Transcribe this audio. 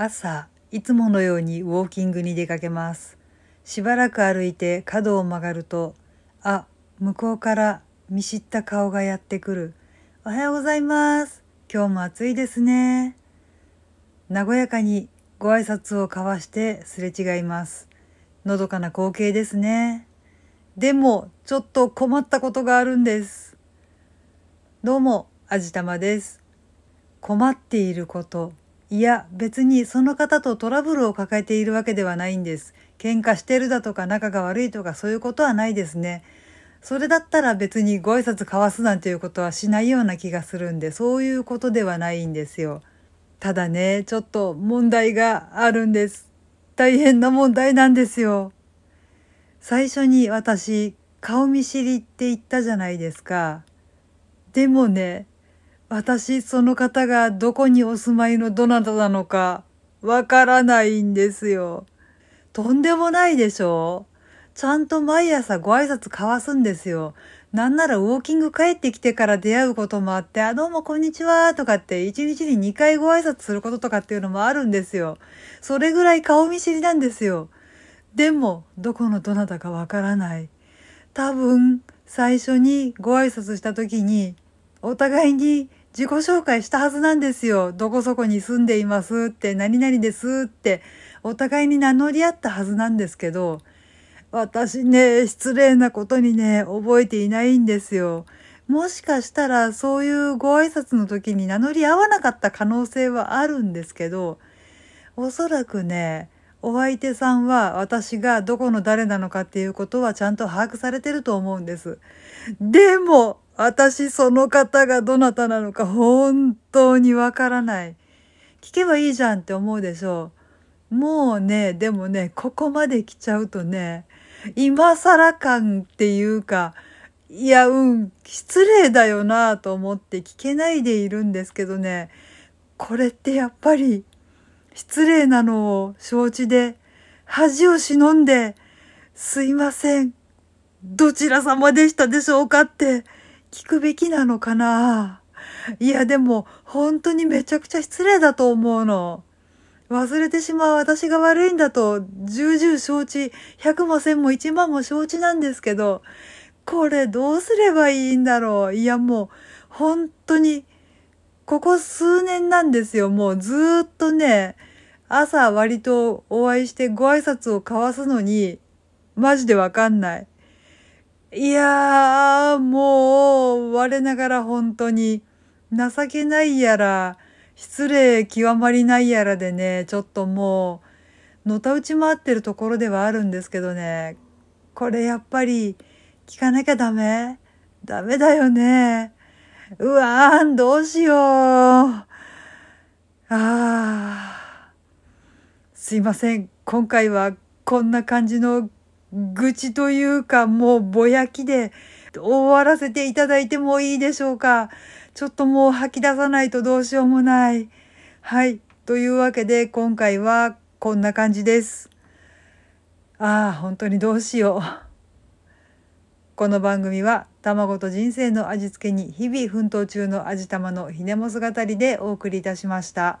朝、いつものようにウォーキングに出かけます。しばらく歩いて角を曲がると、あ、向こうから見知った顔がやってくる。おはようございます。今日も暑いですね。和やかにご挨拶を交わしてすれ違います。のどかな光景ですね。でも、ちょっと困ったことがあるんです。どうも、あじたまです。困っていること。いや、別にその方とトラブルを抱えているわけではないんです。喧嘩してるだとか仲が悪いとかそういうことはないですね。それだったら別にご挨拶交わすなんていうことはしないような気がするんで、そういうことではないんですよ。ただね、ちょっと問題があるんです。大変な問題なんですよ。最初に私、顔見知りって言ったじゃないですか。でもね、私、その方がどこにお住まいのどなたなのか、わからないんですよ。とんでもないでしょちゃんと毎朝ご挨拶交わすんですよ。なんならウォーキング帰ってきてから出会うこともあって、あ、どうもこんにちはとかって一日に2回ご挨拶することとかっていうのもあるんですよ。それぐらい顔見知りなんですよ。でも、どこのどなたかわからない。多分、最初にご挨拶した時に、お互いに自己紹介したはずなんですよ。どこそこに住んでいますって、何々ですって、お互いに名乗り合ったはずなんですけど、私ね、失礼なことにね、覚えていないんですよ。もしかしたらそういうご挨拶の時に名乗り合わなかった可能性はあるんですけど、おそらくね、お相手さんは私がどこの誰なのかっていうことはちゃんと把握されてると思うんです。でも、私その方がどなたなのか本当にわからない。聞けばいいじゃんって思うでしょう。もうね、でもね、ここまで来ちゃうとね、今更感っていうか、いや、うん、失礼だよなと思って聞けないでいるんですけどね、これってやっぱり失礼なのを承知で、恥を忍んで、すいません、どちら様でしたでしょうかって聞くべきなのかないや、でも本当にめちゃくちゃ失礼だと思うの。忘れてしまう私が悪いんだと重々承知、100も1000も1万も承知なんですけど、これどうすればいいんだろう。いやもう本当に、ここ数年なんですよ。もうずっとね、朝割とお会いしてご挨拶を交わすのに、マジでわかんない。いやー、もう、我ながら本当に、情けないやら、失礼極まりないやらでね、ちょっともう、のたうち回ってるところではあるんですけどね、これやっぱり、聞かなきゃダメ？ダメだよね。うわーん、どうしよう。ああ。すいません。今回はこんな感じの愚痴というか、もうぼやきで終わらせていただいてもいいでしょうか。ちょっともう吐き出さないとどうしようもない。はい。というわけで今回はこんな感じです。ああ、本当にどうしよう。この番組は卵と人生の味付けに日々奮闘中の味玉のひねもす語りでお送りいたしました。